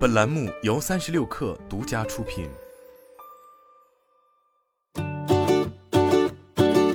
本栏目由三十六氪独家出品。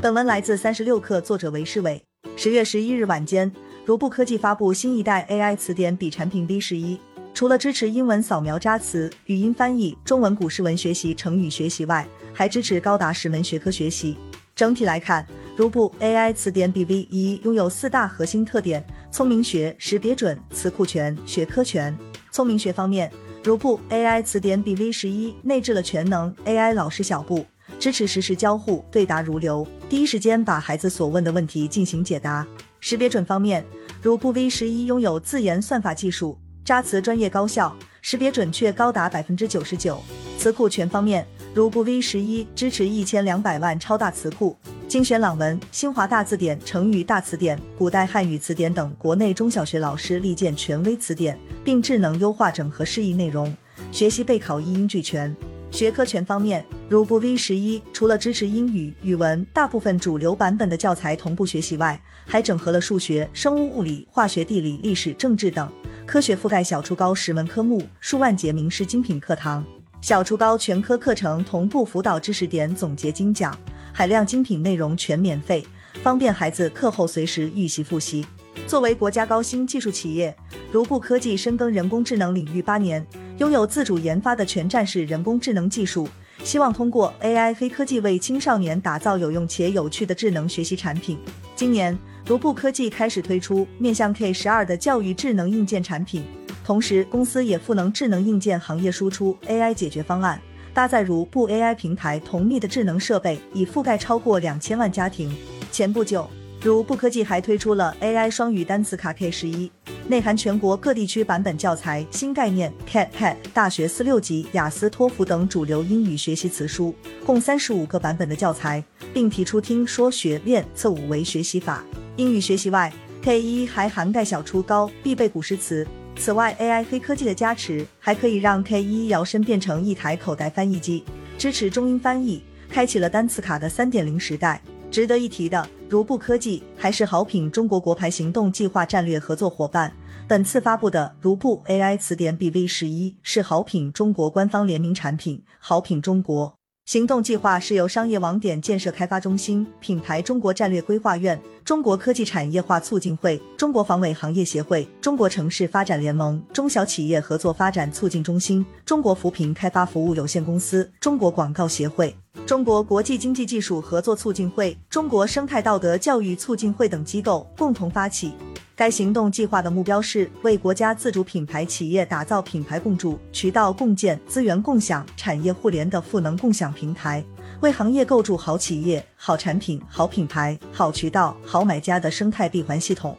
本文来自三十六氪，作者韦世伟。十月十一日晚间，如布科技发布新一代 AI 词典笔产品 V 十一，除了支持英文扫描扎词、语音翻译、中文古诗文学习、成语学习外，还支持高达十门学科学习。整体来看，如布 AI 词典笔 V 一拥有四大核心特点：聪明学、识别准、词库全、学科全。聪明学方面，如布 AI 词典比 V 十一内置了全能 AI 老师小布，支持实时交互，对答如流，第一时间把孩子所问的问题进行解答。识别准方面，如布 V 十一拥有自研算法技术，扎词专业高效，识别准确高达百分之九十九。词库全方面，如布 V 十一支持一千两百万超大词库。精选朗文、新华大字典、成语大词典、古代汉语词典等国内中小学老师力荐权威词典，并智能优化整合释义内容，学习备考一应俱全。学科全方面，如步 V 十一除了支持英语、语文大部分主流版本的教材同步学习外，还整合了数学、生物、物理、化学、地理、历史、政治等科学，覆盖小初高十门科目，数万节名师精品课堂。小初高全科课程同步辅导知识点总结精讲。海量精品内容全免费，方便孩子课后随时预习复习。作为国家高新技术企业，如步科技深耕人工智能领域八年，拥有自主研发的全站式人工智能技术，希望通过 AI 黑科技为青少年打造有用且有趣的智能学习产品。今年，如步科技开始推出面向 K 十二的教育智能硬件产品，同时公司也赋能智能硬件行业输出 AI 解决方案。搭载如布 AI 平台同密的智能设备，已覆盖超过两千万家庭。前不久，如布科技还推出了 AI 双语单词卡 K 十一，内含全国各地区版本教材、新概念、Cat Pad、大学四六级、雅思、托福等主流英语学习词书，共三十五个版本的教材，并提出听说学练测五维学习法。英语学习外，K 一还涵盖小初高必备古诗词。此外，AI 黑科技的加持还可以让 K 一摇身变成一台口袋翻译机，支持中英翻译，开启了单词卡的三点零时代。值得一提的，如布科技还是好品中国国牌行动计划战略合作伙伴。本次发布的如布 AI 词典 BV 十一是好品中国官方联名产品，好品中国。行动计划是由商业网点建设开发中心、品牌中国战略规划院、中国科技产业化促进会、中国防伪行业协会、中国城市发展联盟、中小企业合作发展促进中心、中国扶贫开发服务有限公司、中国广告协会、中国国际经济技术合作促进会、中国生态道德教育促进会等机构共同发起。该行动计划的目标是为国家自主品牌企业打造品牌共筑、渠道共建、资源共享、产业互联的赋能共享平台，为行业构筑好企业、好产品、好品牌、好渠道、好买家的生态闭环系统。